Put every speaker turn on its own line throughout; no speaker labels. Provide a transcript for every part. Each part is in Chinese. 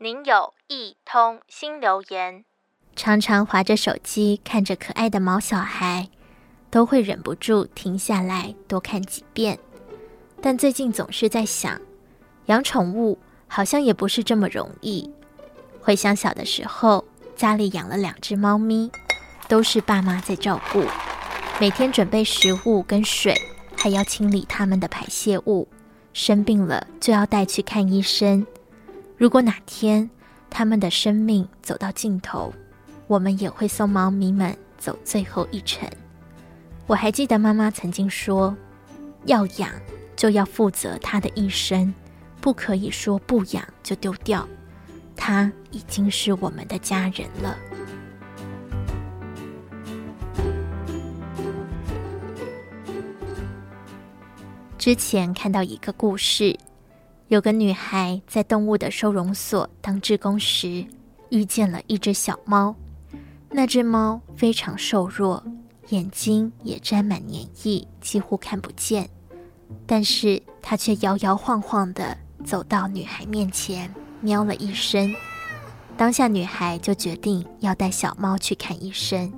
您有一通新留言。
常常划着手机，看着可爱的毛小孩，都会忍不住停下来多看几遍。但最近总是在想，养宠物好像也不是这么容易。回想小的时候，家里养了两只猫咪，都是爸妈在照顾，每天准备食物跟水，还要清理它们的排泄物。生病了就要带去看医生。如果哪天他们的生命走到尽头，我们也会送猫咪们走最后一程。我还记得妈妈曾经说：“要养就要负责它的一生，不可以说不养就丢掉。它已经是我们的家人了。”之前看到一个故事。有个女孩在动物的收容所当志工时，遇见了一只小猫。那只猫非常瘦弱，眼睛也沾满粘液，几乎看不见。但是它却摇摇晃晃地走到女孩面前，喵了一声。当下女孩就决定要带小猫去看医生。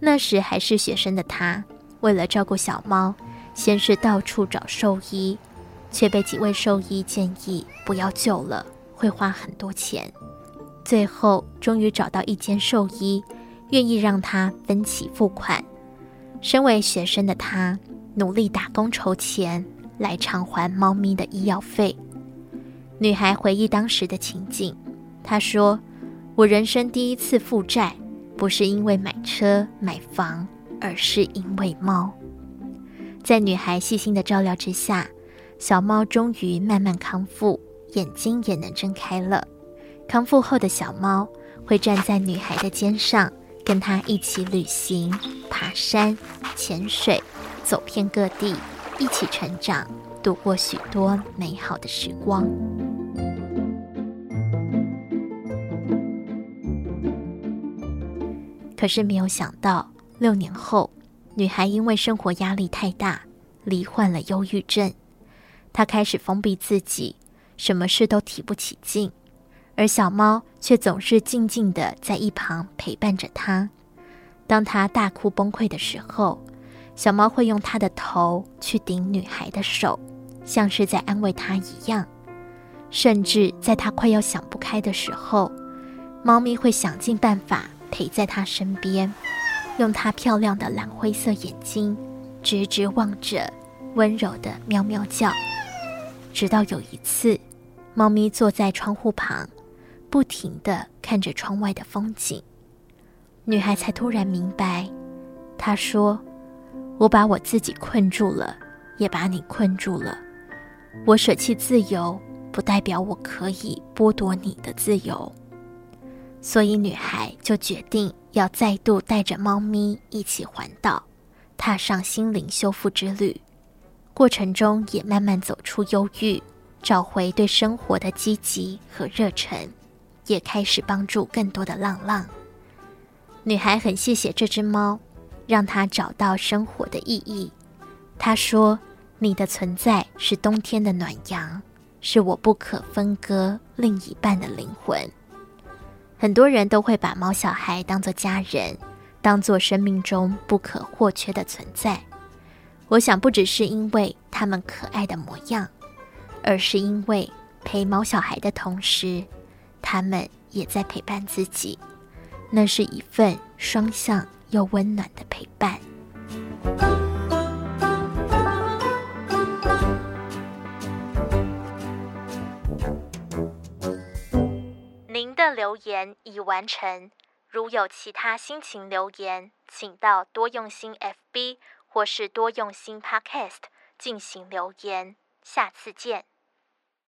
那时还是学生的她，为了照顾小猫，先是到处找兽医。却被几位兽医建议不要救了，会花很多钱。最后，终于找到一间兽医，愿意让他分期付款。身为学生的他，努力打工筹钱来偿还猫咪的医药费。女孩回忆当时的情景，她说：“我人生第一次负债，不是因为买车买房，而是因为猫。”在女孩细心的照料之下，小猫终于慢慢康复，眼睛也能睁开了。康复后的小猫会站在女孩的肩上，跟她一起旅行、爬山、潜水，走遍各地，一起成长，度过许多美好的时光。可是没有想到，六年后，女孩因为生活压力太大，罹患了忧郁症。他开始封闭自己，什么事都提不起劲，而小猫却总是静静地在一旁陪伴着他。当他大哭崩溃的时候，小猫会用它的头去顶女孩的手，像是在安慰她一样。甚至在他快要想不开的时候，猫咪会想尽办法陪在他身边，用它漂亮的蓝灰色眼睛直直望着，温柔地喵喵叫。直到有一次，猫咪坐在窗户旁，不停地看着窗外的风景，女孩才突然明白。她说：“我把我自己困住了，也把你困住了。我舍弃自由，不代表我可以剥夺你的自由。”所以，女孩就决定要再度带着猫咪一起环岛，踏上心灵修复之旅。过程中也慢慢走出忧郁，找回对生活的积极和热忱，也开始帮助更多的浪浪。女孩很谢谢这只猫，让她找到生活的意义。她说：“你的存在是冬天的暖阳，是我不可分割另一半的灵魂。”很多人都会把猫小孩当作家人，当作生命中不可或缺的存在。我想，不只是因为他们可爱的模样，而是因为陪毛小孩的同时，他们也在陪伴自己。那是一份双向又温暖的陪伴。
您的留言已完成。如有其他心情留言，请到多用心 FB。或是多用心 Podcast 进行留言，下次见。